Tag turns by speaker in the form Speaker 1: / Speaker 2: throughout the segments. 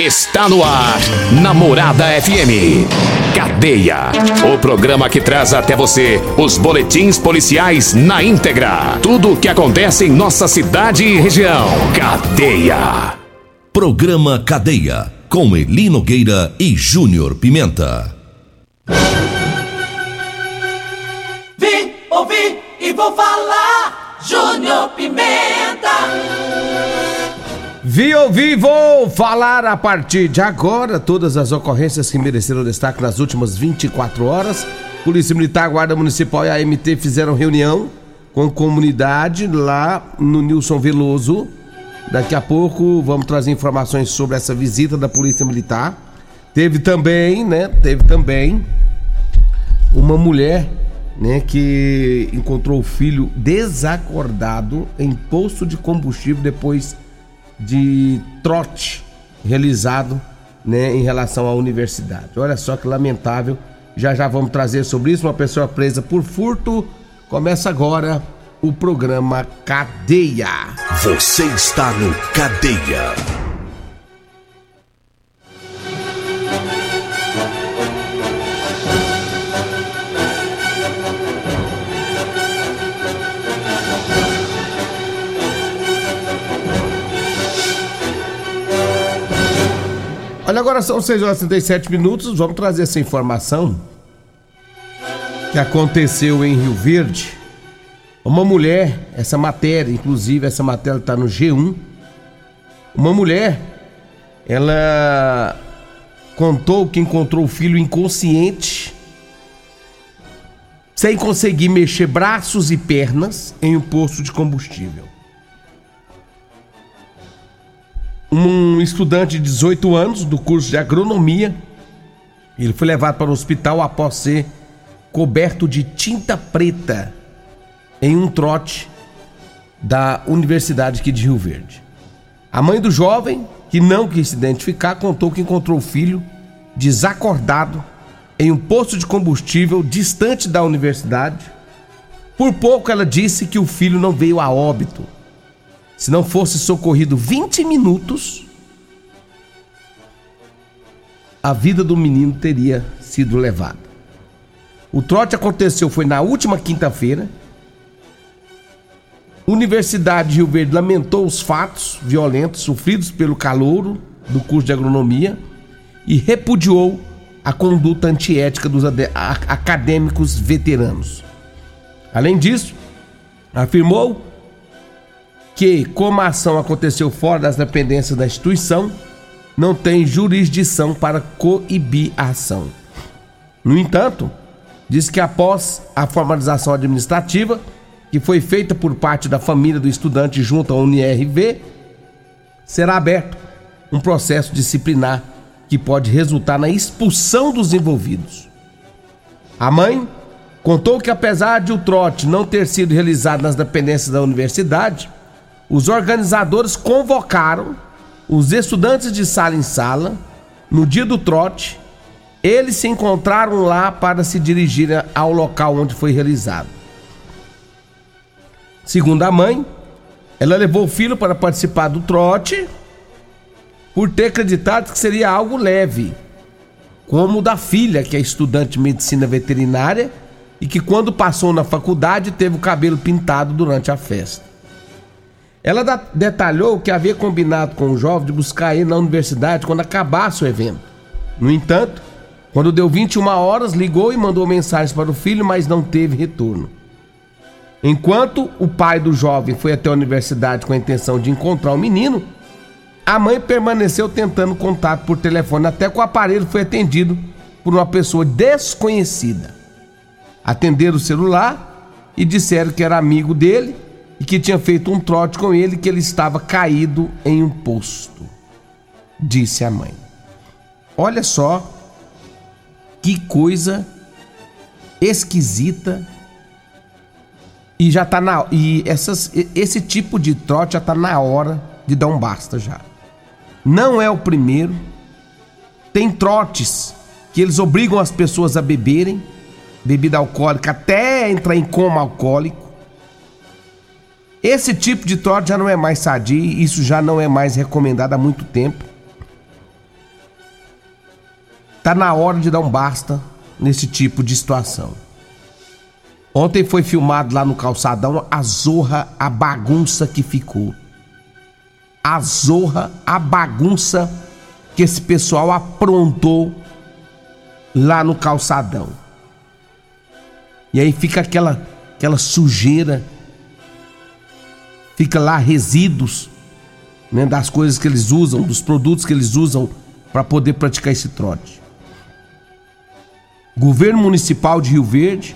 Speaker 1: Está no ar, Namorada FM. Cadeia. O programa que traz até você os boletins policiais na íntegra. Tudo o que acontece em nossa cidade e região. Cadeia.
Speaker 2: Programa Cadeia. Com Eli Nogueira e Júnior Pimenta.
Speaker 3: Vim, ouvi e vou falar. Júnior Pimenta.
Speaker 4: Vi ouvi vou falar a partir de agora todas as ocorrências que mereceram destaque nas últimas 24 horas. Polícia Militar, Guarda Municipal e AMT fizeram reunião com comunidade lá no Nilson Veloso. Daqui a pouco vamos trazer informações sobre essa visita da Polícia Militar. Teve também, né? Teve também uma mulher, né, que encontrou o filho desacordado em posto de combustível depois de trote realizado né, em relação à universidade. Olha só que lamentável. Já já vamos trazer sobre isso. Uma pessoa presa por furto. Começa agora o programa Cadeia.
Speaker 2: Você está no Cadeia.
Speaker 4: Olha, agora são 6 horas e 37 minutos. Vamos trazer essa informação que aconteceu em Rio Verde. Uma mulher, essa matéria, inclusive essa matéria está no G1. Uma mulher, ela contou que encontrou o filho inconsciente, sem conseguir mexer braços e pernas em um posto de combustível. Um estudante de 18 anos do curso de agronomia. Ele foi levado para o hospital após ser coberto de tinta preta em um trote da Universidade aqui de Rio Verde. A mãe do jovem, que não quis se identificar, contou que encontrou o filho desacordado em um posto de combustível distante da universidade. Por pouco ela disse que o filho não veio a óbito se não fosse socorrido 20 minutos, a vida do menino teria sido levada. O trote aconteceu foi na última quinta-feira. Universidade de Rio Verde lamentou os fatos violentos sofridos pelo calouro do curso de agronomia e repudiou a conduta antiética dos acadêmicos veteranos. Além disso, afirmou que, como a ação aconteceu fora das dependências da instituição, não tem jurisdição para coibir a ação. No entanto, diz que após a formalização administrativa, que foi feita por parte da família do estudante junto à UNIRV, será aberto um processo disciplinar que pode resultar na expulsão dos envolvidos. A mãe contou que apesar de o trote não ter sido realizado nas dependências da universidade, os organizadores convocaram os estudantes de sala em sala no dia do trote. Eles se encontraram lá para se dirigir ao local onde foi realizado. Segundo a mãe, ela levou o filho para participar do trote por ter acreditado que seria algo leve, como o da filha, que é estudante de medicina veterinária e que, quando passou na faculdade, teve o cabelo pintado durante a festa. Ela detalhou que havia combinado com o jovem de buscar ele na universidade quando acabasse o evento. No entanto, quando deu 21 horas, ligou e mandou mensagens para o filho, mas não teve retorno. Enquanto o pai do jovem foi até a universidade com a intenção de encontrar o menino, a mãe permaneceu tentando contato por telefone até que o aparelho foi atendido por uma pessoa desconhecida. Atenderam o celular e disseram que era amigo dele e que tinha feito um trote com ele que ele estava caído em um posto. Disse a mãe. Olha só que coisa esquisita e já tá na e essas esse tipo de trote já tá na hora de dar um basta já. Não é o primeiro. Tem trotes que eles obrigam as pessoas a beberem bebida alcoólica até entrar em coma alcoólico. Esse tipo de trote já não é mais sadio, isso já não é mais recomendado há muito tempo. Tá na hora de dar um basta nesse tipo de situação. Ontem foi filmado lá no calçadão a zorra, a bagunça que ficou. A zorra, a bagunça que esse pessoal aprontou lá no calçadão. E aí fica aquela aquela sujeira, fica lá resíduos né, das coisas que eles usam, dos produtos que eles usam para poder praticar esse trote. Governo Municipal de Rio Verde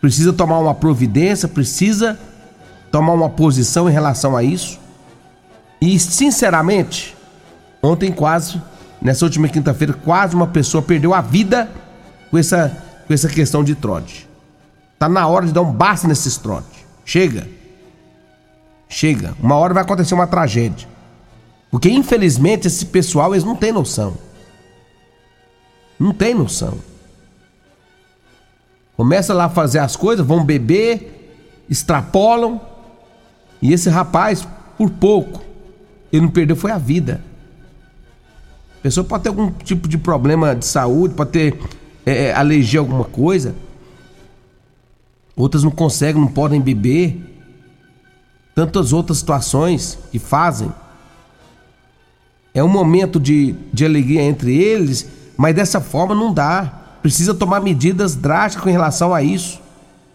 Speaker 4: precisa tomar uma providência, precisa tomar uma posição em relação a isso. E sinceramente, ontem quase, nessa última quinta-feira, quase uma pessoa perdeu a vida com essa, com essa questão de trote. Tá na hora de dar um basta nesses trote. Chega. Chega. Uma hora vai acontecer uma tragédia. Porque infelizmente esse pessoal eles não tem noção. Não tem noção. Começa lá a fazer as coisas, vão beber, extrapolam. E esse rapaz, por pouco, ele não perdeu foi a vida. A pessoa pode ter algum tipo de problema de saúde, pode ter é, é alergia a alguma coisa. Outras não conseguem, não podem beber. Tantas outras situações que fazem. É um momento de, de alegria entre eles, mas dessa forma não dá precisa tomar medidas drásticas com relação a isso.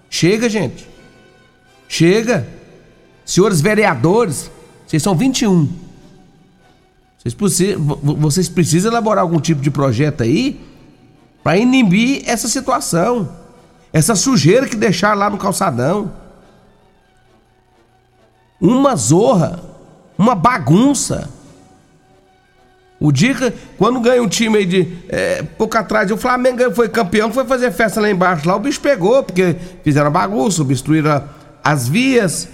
Speaker 4: Chega, gente. Chega. Senhores vereadores, vocês são 21. Vocês, vocês precisam elaborar algum tipo de projeto aí para inibir essa situação. Essa sujeira que deixaram lá no calçadão. Uma zorra, uma bagunça. O que, quando ganha um time aí de. É, pouco atrás, o Flamengo foi campeão, foi fazer festa lá embaixo. Lá o bicho pegou, porque fizeram bagunça, obstruíram as vias.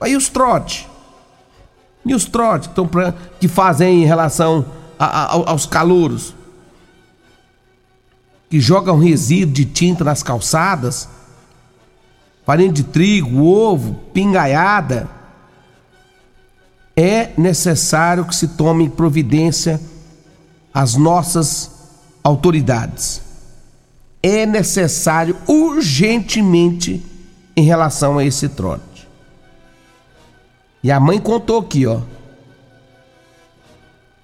Speaker 4: Aí os trotes. E os trotes que, pra, que fazem em relação a, a, aos calouros? Que jogam resíduo de tinta nas calçadas, farinha de trigo, ovo, pingaiada é necessário que se tome providência as nossas autoridades. É necessário urgentemente em relação a esse trote. E a mãe contou aqui, ó.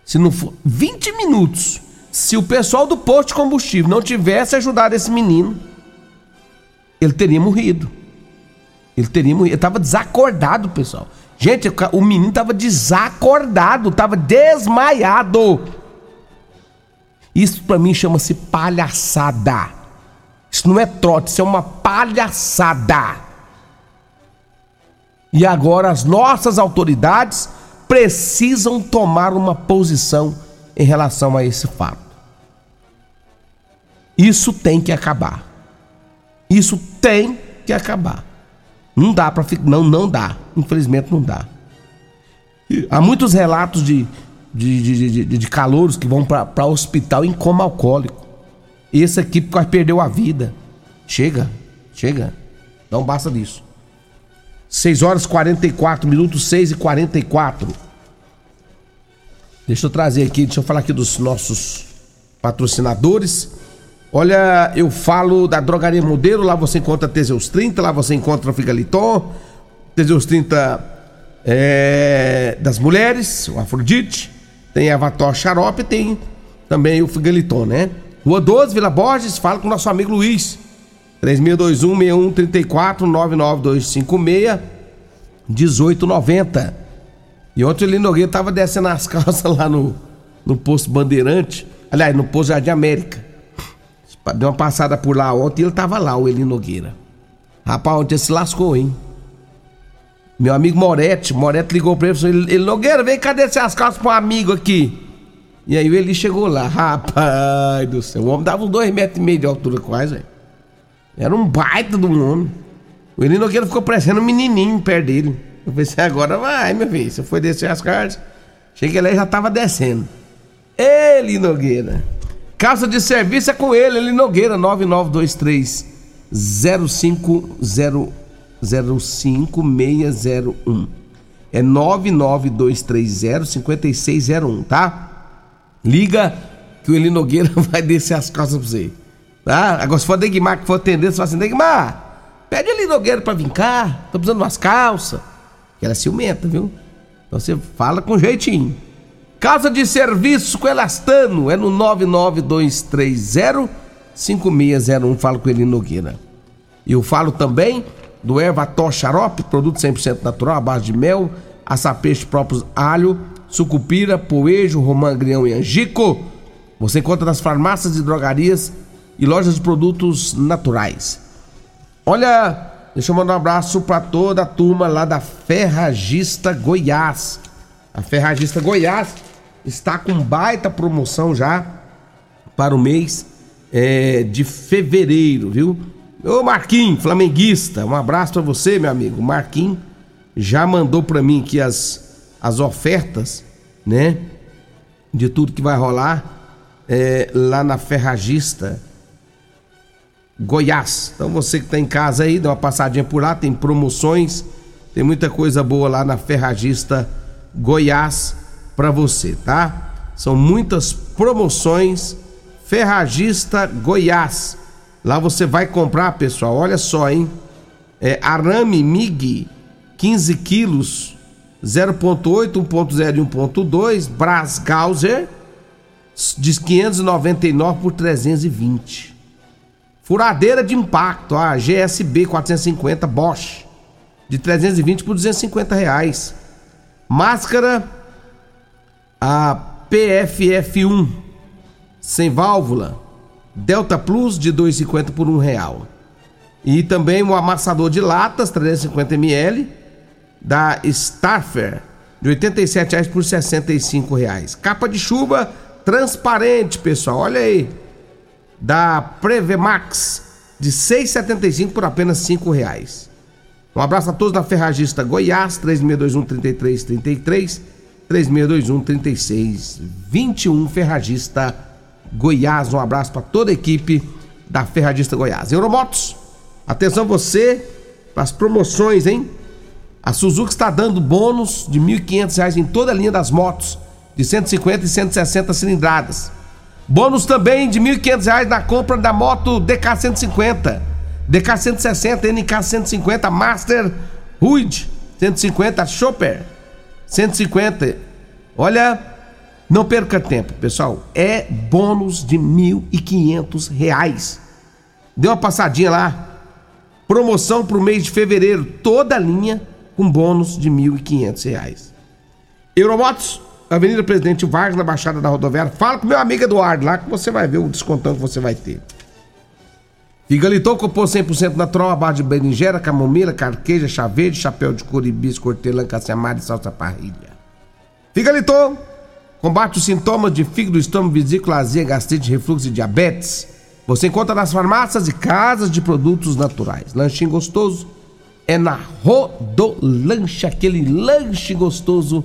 Speaker 4: Se não for 20 minutos, se o pessoal do posto de combustível não tivesse ajudado esse menino, ele teria morrido. Ele teria morrido. Estava desacordado, pessoal. Gente, o menino tava desacordado, tava desmaiado. Isso para mim chama-se palhaçada. Isso não é trote, isso é uma palhaçada. E agora as nossas autoridades precisam tomar uma posição em relação a esse fato. Isso tem que acabar. Isso tem que acabar. Não dá para ficar. Não, não dá. Infelizmente não dá. Há muitos relatos de, de, de, de, de calouros que vão para hospital em coma alcoólico. Esse aqui quase perdeu a vida. Chega, chega. Não basta disso. 6 horas 44 minutos, 6 e 44. Deixa eu trazer aqui, deixa eu falar aqui dos nossos patrocinadores. Olha, eu falo da Drogaria Modelo, lá você encontra Teseus 30, lá você encontra Figaliton, Teseus 30 é, das mulheres, o Afrodite, tem Avator Xarope, tem também o Figaliton, né? Rua 12, Vila Borges, fala com nosso amigo Luiz. 3621-6134, 99256 1890. E ontem o Eli Nogueira tava descendo as calças lá no, no posto Bandeirante. Aliás, no posto Jardim América. Deu uma passada por lá ontem e ele tava lá, o Eli Nogueira. Rapaz, ontem se lascou, hein? Meu amigo Moretti, Moretti ligou pra ele e falou: Eli Nogueira, vem descer as calças um amigo aqui. E aí o Eli chegou lá, rapaz do céu. O homem dava uns dois metros e meio de altura quase, velho. Era um baita do homem. O Eli Nogueira ficou parecendo um menininho perto dele. Eu pensei, agora vai, meu filho. Você foi descer as cartas. Cheguei lá e já tava descendo. Eli Nogueira. Casa de serviço é com ele, Eli Nogueira, 9923 0505601. É 99230 5601, tá? Liga que o Eli Nogueira vai descer as calças pra você. Tá? Agora, se for Degmar que for atender, você fala assim: Degmar, pede Eli Nogueira pra vir cá. Tô precisando de umas calças. Que ela é ciumenta, viu? Então você fala com jeitinho. Casa de serviço com Elastano é no 99230 5601. Falo com Eli Nogueira. E eu falo também do Ervató Xarope, produto 100% natural, à base de mel, açapeixe próprios, alho, sucupira, poejo, romã, agrião e angico. Você encontra nas farmácias e drogarias e lojas de produtos naturais. Olha, deixa eu mandar um abraço para toda a turma lá da Ferragista Goiás. A Ferragista Goiás está com baita promoção já para o mês é, de fevereiro, viu? Ô Marquinhos, flamenguista, um abraço para você, meu amigo. Marquinhos já mandou para mim aqui as, as ofertas, né? De tudo que vai rolar é, lá na Ferragista Goiás. Então você que tá em casa aí, dá uma passadinha por lá, tem promoções, tem muita coisa boa lá na Ferragista Goiás para você, tá? São muitas promoções Ferragista Goiás. Lá você vai comprar, pessoal, olha só, hein? É, arame MIG, 15 quilos, 0.8, 1.0 e 1.2, Brás Gauser, de 599 por 320. Furadeira de impacto, a GSB 450 Bosch, de 320 por 250 reais. Máscara, a PFF1, sem válvula, Delta Plus de 2,50 por um real. E também um amassador de latas 350 ml da Starfer de 87 reais por 65 reais. Capa de chuva transparente, pessoal. Olha aí. Da Prevemax de 6,75 por apenas 5 reais. Um abraço a todos da Ferragista Goiás 3621 3333 3621 3621 Ferragista Goiás. Um abraço para toda a equipe da Ferradista Goiás. Euromotos, atenção você para as promoções, hein? A Suzuki está dando bônus de R$ 1.500 em toda a linha das motos, de 150 e 160 cilindradas. Bônus também de R$ 1.500 na compra da moto DK150, DK160, NK150, Master Ruid 150, Chopper 150. Olha, não perca tempo, pessoal. É bônus de R$ 1.500. Dê uma passadinha lá. Promoção para o mês de fevereiro. Toda a linha com bônus de R$ 1.500. Euromotos, Avenida Presidente Vargas, na Baixada da Rodoviária. Fala com meu amigo Eduardo lá que você vai ver o descontão que você vai ter. Figaliton compôs 100% natural, a base de berinjela, camomila, carqueja, chá verde, chapéu de couro, hibisco, hortelã, e salsa parrilha. Figaliton Combate os sintomas de fígado, estômago, vesícula, azia, gastrite, refluxo e diabetes. Você encontra nas farmácias e casas de produtos naturais. Lanchinho gostoso é na Rodolanche, aquele lanche gostoso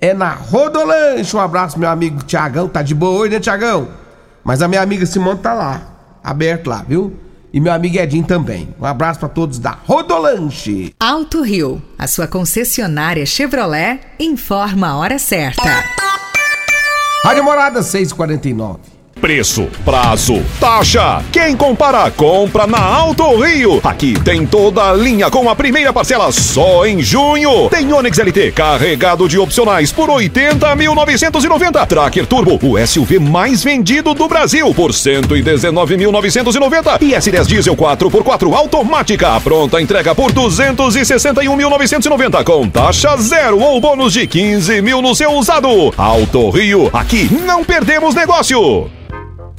Speaker 4: é na Rodolanche. Um abraço, meu amigo Tiagão. Tá de boa hoje, né, Tiagão? Mas a minha amiga Simone tá lá, aberto lá, viu? E meu amigo Edinho também. Um abraço para todos da Rodolanche.
Speaker 5: Alto Rio, a sua concessionária Chevrolet, informa a hora certa.
Speaker 4: Rádio Morada 649.
Speaker 6: Preço, prazo, taxa. Quem compara, compra na Alto Rio. Aqui tem toda a linha com a primeira parcela só em junho. Tem Onix LT carregado de opcionais por 80.990. Tracker Turbo, o SUV mais vendido do Brasil por 119.990. E S10 Diesel 4x4 automática. Pronta entrega por 261.990 com taxa zero ou bônus de 15 mil no seu usado. Alto Rio, aqui não perdemos negócio.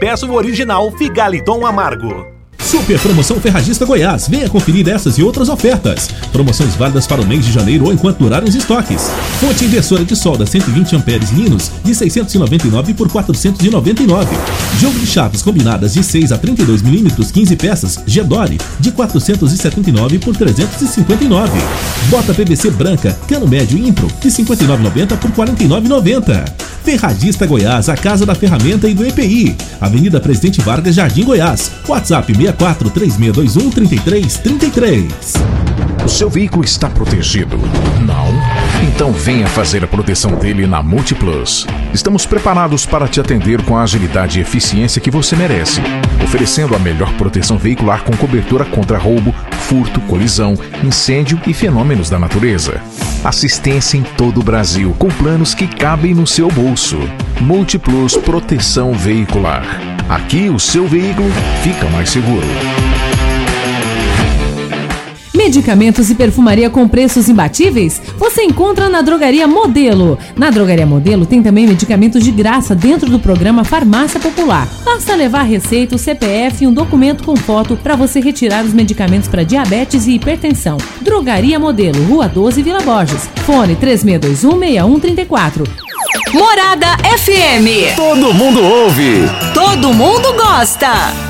Speaker 7: peça o original Figaliton Amargo.
Speaker 8: Super Promoção Ferragista Goiás. Venha conferir essas e outras ofertas. Promoções válidas para o mês de janeiro ou enquanto durarem os estoques. Fonte inversora de solda 120 amperes Linus de 699 por 499. Jogo de chaves combinadas de 6 a 32 milímetros 15 peças Gedore de 479 por 359. Bota PVC branca cano médio Impro de 59,90 por 49,90. Ferragista Goiás, a casa da ferramenta e do EPI. Avenida Presidente Vargas, Jardim Goiás. WhatsApp 64 3621 3333.
Speaker 1: O seu veículo está protegido? Não? Então venha fazer a proteção dele na Multiplus. Estamos preparados para te atender com a agilidade e eficiência que você merece, oferecendo a melhor proteção veicular com cobertura contra roubo, furto, colisão, incêndio e fenômenos da natureza. Assistência em todo o Brasil, com planos que cabem no seu bolso. Múltiplos Proteção Veicular. Aqui o seu veículo fica mais seguro.
Speaker 9: Medicamentos e perfumaria com preços imbatíveis? Você encontra na Drogaria Modelo. Na Drogaria Modelo tem também medicamentos de graça dentro do programa Farmácia Popular. Basta levar receita, o CPF e um documento com foto para você retirar os medicamentos para diabetes e hipertensão. Drogaria Modelo, Rua 12, Vila Borges. Fone 36216134.
Speaker 10: Morada FM.
Speaker 1: Todo mundo ouve.
Speaker 10: Todo mundo gosta.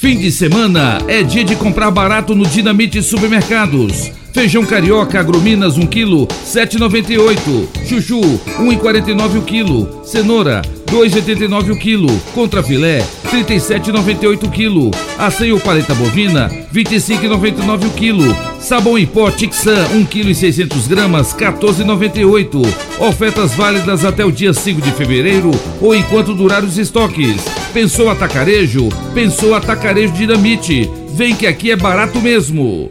Speaker 11: Fim de semana é dia de comprar barato no Dinamite Supermercados. Feijão carioca agrominas 1 kg 7,98. Chuchu 1,49 o quilo. Cenoura 2,89 o quilo. Contra filé 37,98 o quilo. Aceio paleta bovina 25,99 o quilo. Sabão em pó Tixan 1 kg 600 gramas 14,98. Ofertas válidas até o dia 5 de fevereiro ou enquanto durar os estoques. Pensou atacarejo? Pensou atacarejo dinamite. Vem que aqui é barato mesmo.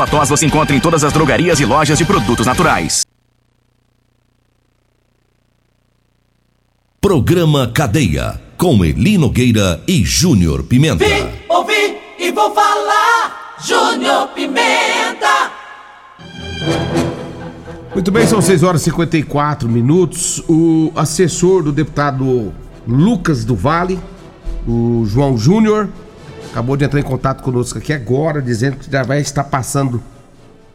Speaker 12: tos você encontra em todas as drogarias e lojas de produtos naturais.
Speaker 2: Programa Cadeia, com Eli Nogueira e Júnior Pimenta.
Speaker 3: Vim, ouvi e vou falar, Júnior Pimenta.
Speaker 4: Muito bem, são 6 horas e 54 minutos. O assessor do deputado Lucas do Vale, o João Júnior, acabou de entrar em contato conosco aqui agora, dizendo que já vai estar passando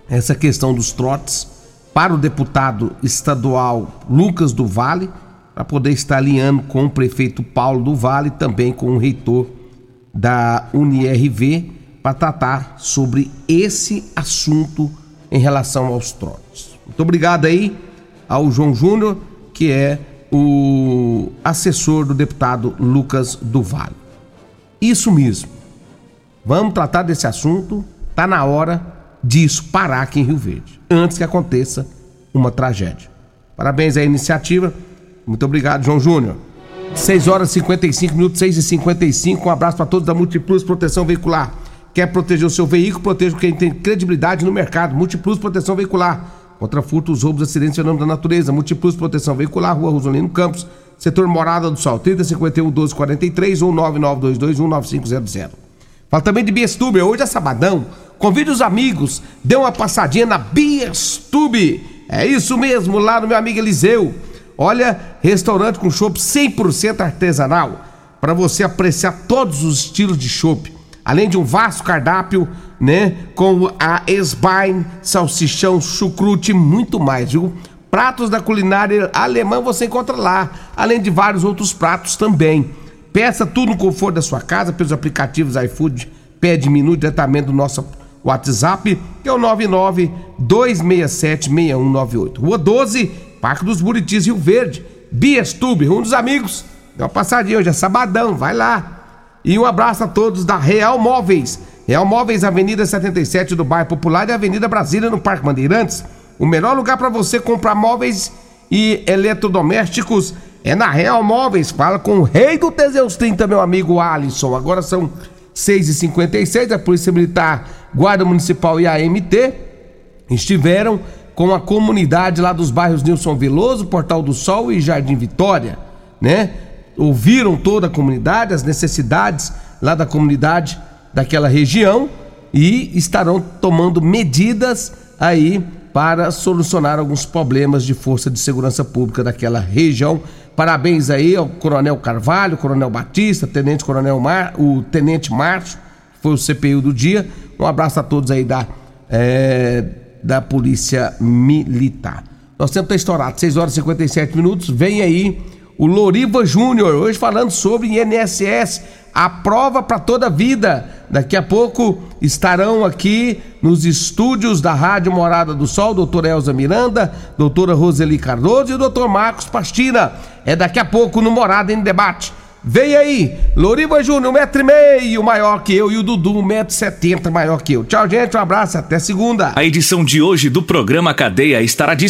Speaker 4: essa questão dos trotes para o deputado estadual Lucas do Vale, para poder estar alinhando com o prefeito Paulo do Vale, também com o reitor da UniRV, para tratar sobre esse assunto em relação aos trotes. Muito obrigado aí ao João Júnior, que é o assessor do deputado Lucas do Vale. Isso mesmo. Vamos tratar desse assunto. Tá na hora disso parar aqui em Rio Verde, antes que aconteça uma tragédia. Parabéns à iniciativa. Muito obrigado, João Júnior. 6 horas e 55 minutos, 6 e 55 Um abraço para todos da Multiplus Proteção Veicular. Quer proteger o seu veículo? Proteja quem tem credibilidade no mercado. Multiplus Proteção Veicular. Contra furtos, roubos, acidentes em nome da natureza. Multiplus Proteção Veicular, Rua Rosolino Campos, Setor Morada do Sol, 3051 1243 ou 99221 9500. Fala também de Biestube, hoje é sabadão. Convide os amigos, dê uma passadinha na Biestube. É isso mesmo, lá no meu amigo Eliseu. Olha, restaurante com chopp 100% artesanal, para você apreciar todos os estilos de chopp, além de um vasto cardápio, né, com a Esbein, salsichão, chucrute e muito mais, viu? Pratos da culinária alemã você encontra lá, além de vários outros pratos também. Peça tudo no conforto da sua casa pelos aplicativos iFood, pede menu diretamente do nosso WhatsApp, que é o 99 267 6198. Rua 12, Parque dos Buritis, Rio Verde. Biestube, um dos amigos. Dá uma passadinha hoje, é sabadão, vai lá. E um abraço a todos da Real Móveis. Real Móveis, Avenida 77 do Bairro Popular e Avenida Brasília, no Parque Bandeirantes. O melhor lugar para você comprar móveis e eletrodomésticos é na Real Móveis. Fala com o rei do Teseus 30, meu amigo Alisson. Agora são 6h56, a Polícia Militar, Guarda Municipal e AMT estiveram com a comunidade lá dos bairros Nilson Veloso, Portal do Sol e Jardim Vitória, né? Ouviram toda a comunidade, as necessidades lá da comunidade daquela região e estarão tomando medidas aí para solucionar alguns problemas de força de segurança pública daquela região. Parabéns aí ao Coronel Carvalho, Coronel Batista, Tenente Coronel Mar, o Tenente Márcio, que foi o CPU do dia. Um abraço a todos aí da, é, da Polícia Militar. Nós temos que estar estourado, 6 horas e 57 minutos. Vem aí o Loriva Júnior, hoje falando sobre INSS, a prova para toda a vida. Daqui a pouco estarão aqui nos estúdios da Rádio Morada do Sol, doutora Elza Miranda, doutora Roseli Cardoso e o doutor Marcos Pastina. É daqui a pouco no Morada em Debate. Vem aí, Loriva Júnior, um metro e meio maior que eu e o Dudu, um metro e setenta maior que eu. Tchau, gente, um abraço, até segunda.
Speaker 13: A edição de hoje do programa Cadeia estará disponível